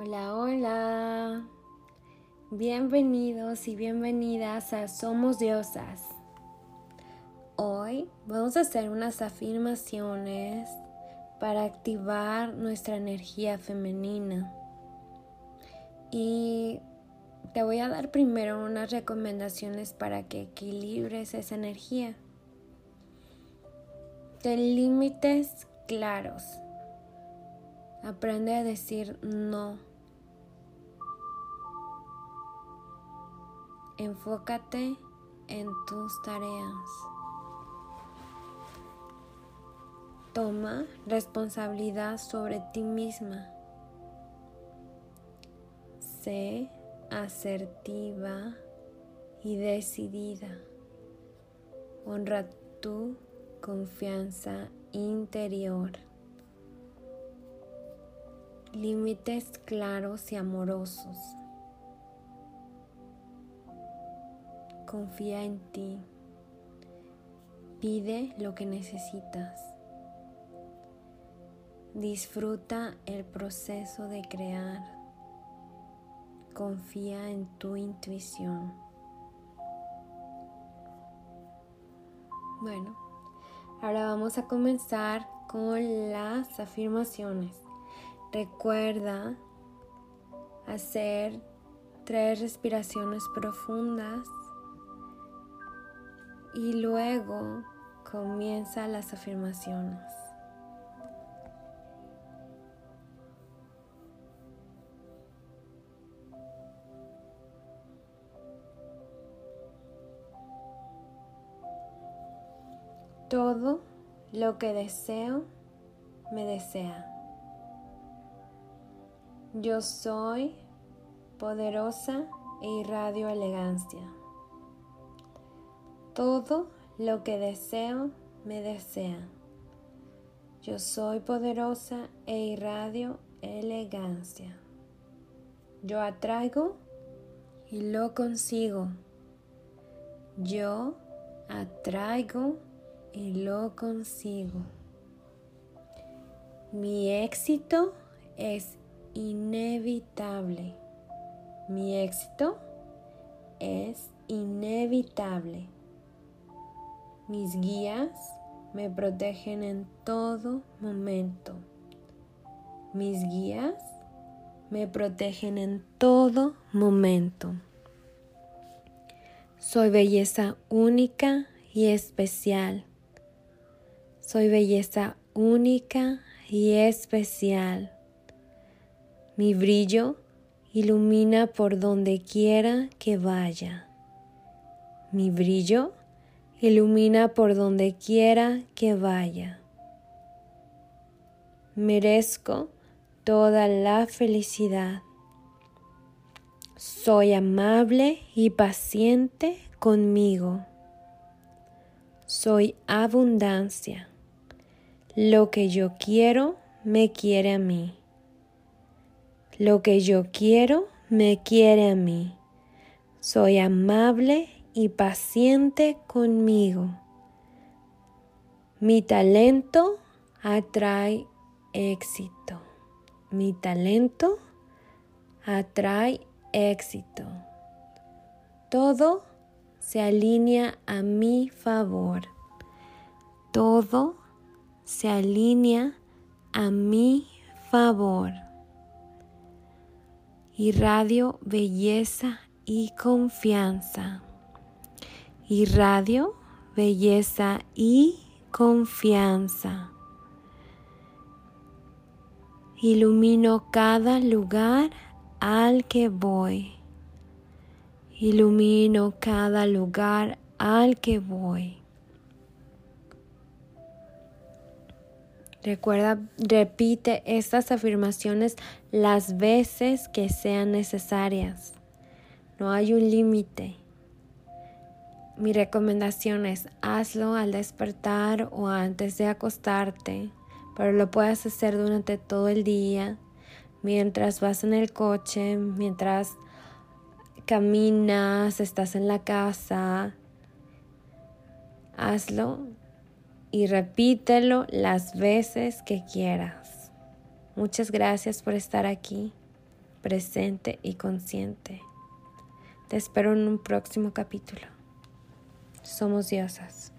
Hola, hola. Bienvenidos y bienvenidas a Somos Diosas. Hoy vamos a hacer unas afirmaciones para activar nuestra energía femenina. Y te voy a dar primero unas recomendaciones para que equilibres esa energía. Ten límites claros. Aprende a decir no Enfócate en tus tareas. Toma responsabilidad sobre ti misma. Sé asertiva y decidida. Honra tu confianza interior. Límites claros y amorosos. Confía en ti. Pide lo que necesitas. Disfruta el proceso de crear. Confía en tu intuición. Bueno, ahora vamos a comenzar con las afirmaciones. Recuerda hacer tres respiraciones profundas y luego comienza las afirmaciones. Todo lo que deseo me desea. Yo soy poderosa e irradio elegancia. Todo lo que deseo me desea. Yo soy poderosa e irradio elegancia. Yo atraigo y lo consigo. Yo atraigo y lo consigo. Mi éxito es inevitable. Mi éxito es inevitable. Mis guías me protegen en todo momento. Mis guías me protegen en todo momento. Soy belleza única y especial. Soy belleza única y especial. Mi brillo ilumina por donde quiera que vaya. Mi brillo ilumina por donde quiera que vaya. Merezco toda la felicidad. Soy amable y paciente conmigo. Soy abundancia. Lo que yo quiero me quiere a mí. Lo que yo quiero me quiere a mí. Soy amable y paciente conmigo. Mi talento atrae éxito. Mi talento atrae éxito. Todo se alinea a mi favor. Todo se alinea a mi favor. Irradio belleza y confianza irradio belleza y confianza. Ilumino cada lugar al que voy. Ilumino cada lugar al que voy. Recuerda, repite estas afirmaciones las veces que sean necesarias. No hay un límite mi recomendación es hazlo al despertar o antes de acostarte, pero lo puedes hacer durante todo el día, mientras vas en el coche, mientras caminas, estás en la casa. Hazlo y repítelo las veces que quieras. Muchas gracias por estar aquí. presente y consciente. Te espero en un próximo capítulo. Somos diosas.